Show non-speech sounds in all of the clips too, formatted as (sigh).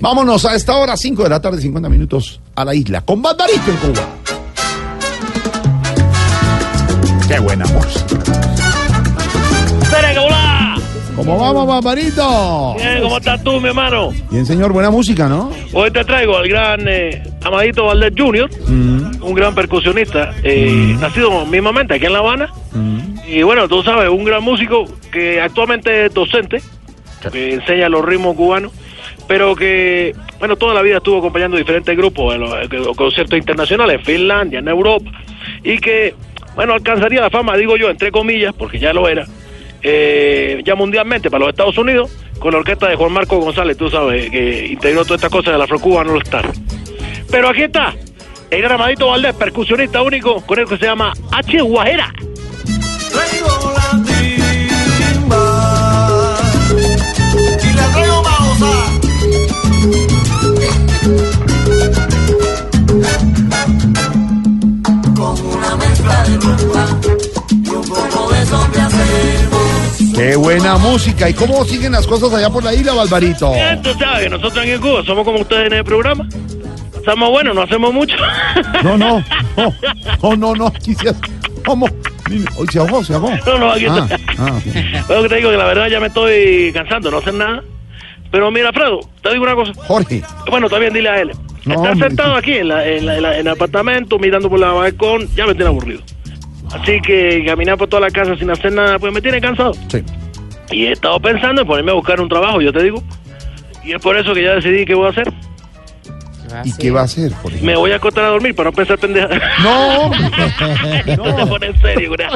Vámonos a esta hora, 5 de la tarde, 50 minutos, a la isla, con Barbarito en Cuba. Qué buena música. ¿Cómo vamos, Barbarito? Bien, ¿cómo estás tú, mi hermano? Bien, señor, buena música, ¿no? Hoy te traigo al gran eh, Amadito Valdés Jr., Mm, un gran percusionista, eh, nacido mismamente aquí en La Habana. mm. Y bueno, tú sabes, un gran músico que actualmente es docente, que enseña los ritmos cubanos, pero que, bueno, toda la vida estuvo acompañando diferentes grupos en los, conciertos internacionales, en Finlandia, en Europa, y que, bueno, alcanzaría la fama, digo yo, entre comillas, porque ya lo era, eh, ya mundialmente para los Estados Unidos, con la orquesta de Juan Marco González, tú sabes, que integró todas estas cosas de la Afro-Cuban All Star. Pero aquí está, el gran Amadito Valdés, percusionista único, con el que se llama H. Guajera. Con una mezcla de rumba y un poco de son que hacemos. Qué buena música. ¿Y cómo siguen las cosas allá por la isla, Barbarito? Bien, tú sabes que nosotros aquí en Cuba somos como ustedes en el programa. Somos buenos, no hacemos mucho. (laughs) No, no, no, no, no, no, quizás, ¿cómo? Hoy se ahogó, se ahogó. No, no, aquí Ah, está. ah, ok. Pero que te digo que la verdad ya me estoy cansando, no hacer nada. Pero mira, Alfredo, te digo una cosa. Jorge, Bueno, también dile a él. No, Estar hombre. sentado aquí en, la- en, la- en la- en el apartamento, mirando por la balcón, ya me tiene aburrido. Así que caminar por toda la casa sin hacer nada, pues me tiene cansado. sí. Y he estado pensando en ponerme a buscar un trabajo, yo te digo. Y es por eso que ya decidí qué voy a hacer. ¿Y qué va a hacer, Jorge? Me voy a acostar a dormir para no pensar pendeja. No, hombre, (laughs) no te pones en serio, güey.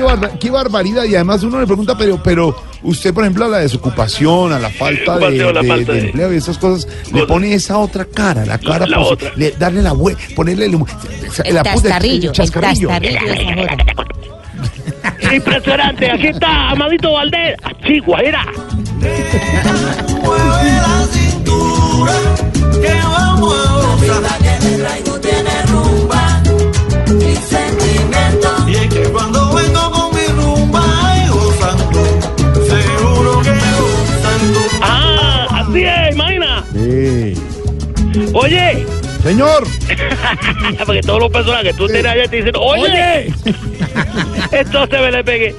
Qué, barba- qué barbaridad. Y además uno le pregunta, pero, pero usted, por ejemplo, a la desocupación, a la falta de, la de- falta de de- empleo y esas cosas, le pone esa otra cara, la cara, La posi- otra. le- darle la vuelta, ponerle el, El la tastarrillo, el chascarrillo. tastarrillo de esa joda. (laughs) Impresionante, aquí está Amadito Valdés. Sí, Oye, Señor, (laughs) porque todos los personajes que tú tienes allá te dicen, oye, (laughs) entonces me le pegué.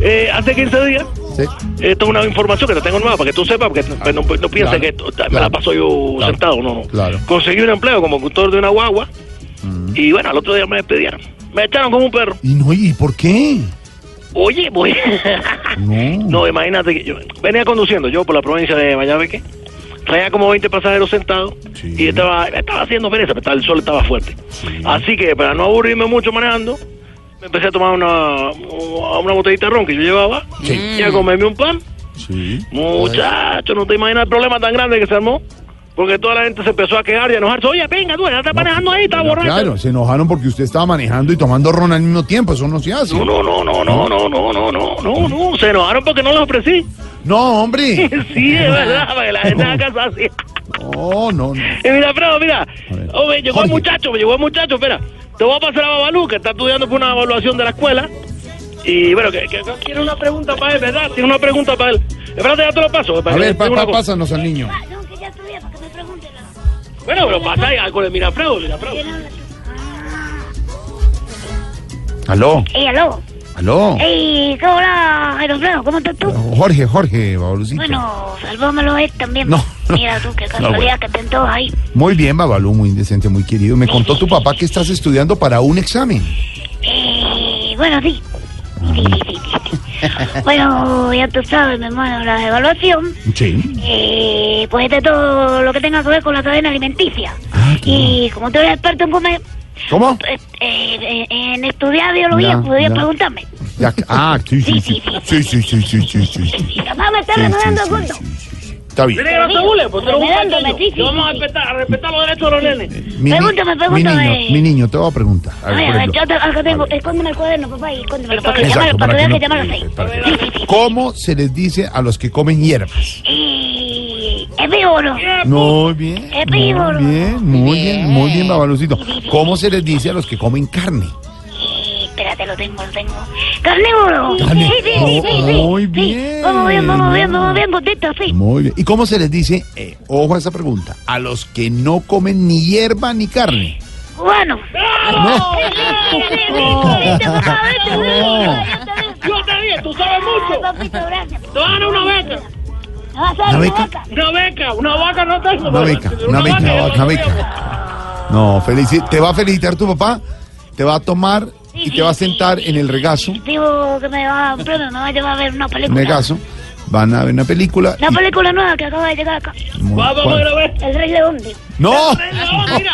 Eh, hace 15 días, Sí. esto es una información que te tengo nueva para que tú sepas, porque no, no, no pienses Claro, que esto- me la paso yo Claro, sentado, no, no. claro. Conseguí un empleo como conductor de una guagua y bueno, al otro día me despidieron. Me echaron como un perro. ¿Y no? ¿Y por qué? Oye, voy. No. (laughs) No, imagínate que yo venía conduciendo yo por la provincia de Mayabeque, traía como 20 pasajeros sentados Sí. y estaba, estaba haciendo pereza, pero el sol estaba fuerte. Así que para no aburrirme mucho manejando, me empecé a tomar una, una botellita de ron que yo llevaba Sí. y a comerme un pan. Muchacho, no te imaginas el problema tan grande que se armó. Porque toda la gente se empezó a quejar y a enojarse. Oye, venga, tú ya estás manejando ahí, estás borracho. Claro, se enojaron porque usted estaba manejando y tomando ron al mismo tiempo. Eso no se hace. No, no, no, no, no, no, no, no, no, no, no. Se enojaron porque no los ofrecí. No, hombre. (laughs) Sí, es verdad, para que la gente haga caso así. No, no, no. Y mira, Fredo, mira. Oh, me llegó Jorge. el muchacho, me llegó el muchacho, espera. Te voy a pasar a Babalú, que está estudiando por una evaluación de la escuela. Y bueno, que, que, que tiene una pregunta para él, ¿verdad? Tiene una pregunta para él. Espérate, ya te lo paso. para A ver, le pa, diga pa- una cosa. pásanos al niño. No, que ya estudié para que me pregunten. Bueno, pero pasa ahí algo de Mirafredo, Mirafredo. Aló, Ey, aló. Aló. Ey, ¿qué hola, Jairo Alfredo? ¿Cómo estás tú? Jorge, Jorge, Babalucito. Bueno, salvámelo él también. No, no. Mira tú, qué No, casualidad bueno. que estén todos ahí. Muy bien, Babalú, muy decente, muy querido. Me contó tu papá que estás estudiando para un examen. Eh, bueno, sí. Sí, sí, sí. (laughs) Bueno, ya tú sabes, mi hermano, la evaluación, Sí. eh, pues es de todo lo que tenga que ver con la cadena alimenticia. Ah, Y como tú eres experto en comer, ¿Cómo? eh, eh, en estudiar biología, podrías preguntarme. Ah, sí, sí, sí. Sí, sí, sí, sí, sí, sí. mamá me está remedando el gordo. Está bien. Mire, no te burles, porque tú eres un pequeño. vamos a respetar, a respetar los derechos de los nenes. Mi, ni- Pregúntame, mi pregúntame. niño, mi niño, te voy a preguntar. A A ver, a yo te, acá tengo, a escóndeme el cuaderno, papá, y escóndemelo, para que para que para veas que que no- llamarlo seis. ¿Cómo se les dice a los que comen hierbas? Y... ¿Herbívoro? Muy bien. Herbívoro. Muy bien, muy bien, muy bien, Babalucito. ¿Cómo se les dice a los que comen carne? Espérate, lo tengo, lo tengo. ¡Carnívoro! Carne- Sí, sí, sí, sí, sí. Muy Sí, bien. Vamos bien, vamos bien, vamos bien, gordito, sí. Muy bien. ¿Y cómo se les dice, eh, ojo a esa pregunta, a los que no comen ni hierba ni carne? Cubano. No. Yo te dije, tú sabes mucho. Papito, gracias. Te van a una beca. ¿Me vas a dar ¿Una beca? Una beca, una vaca no tengo. Una beca, una beca, una beca. No, felici- te va a felicitar tu papá, te va a tomar y te va a sentar en el regazo, Digo que me va a me va a llevar a ver una en película. el regazo, van a ver una película. Y- película nueva que acaba de llegar acá. Vamos a ver a ver. El Rey León. No, No, mira,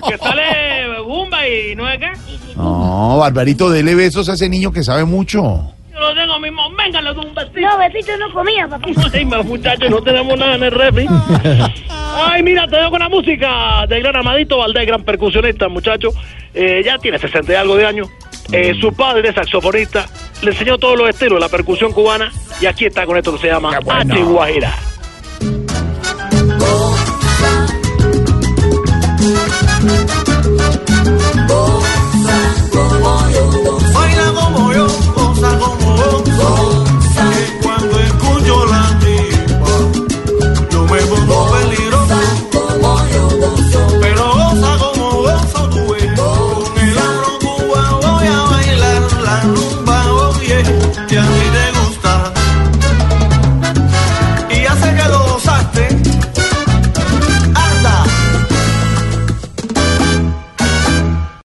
(laughs) que sale Bumba y no es qué. no, Barbarito, dele besos a ese niño que sabe mucho. Yo lo tengo mismo. Venga, le doy un besito. No, besito no comía, papito. (laughs) Ay, más muchachos, no tenemos nada en el refri. (laughs) Ay, mira, te dejo con la música del gran Amadito Valdés, gran percusionista, muchacho. Eh, ya tiene 60 y algo de años. Eh, su padre es saxofonista. Le enseñó todos los estilos de la percusión cubana. Y aquí está con esto que se llama bueno. H. Guajira.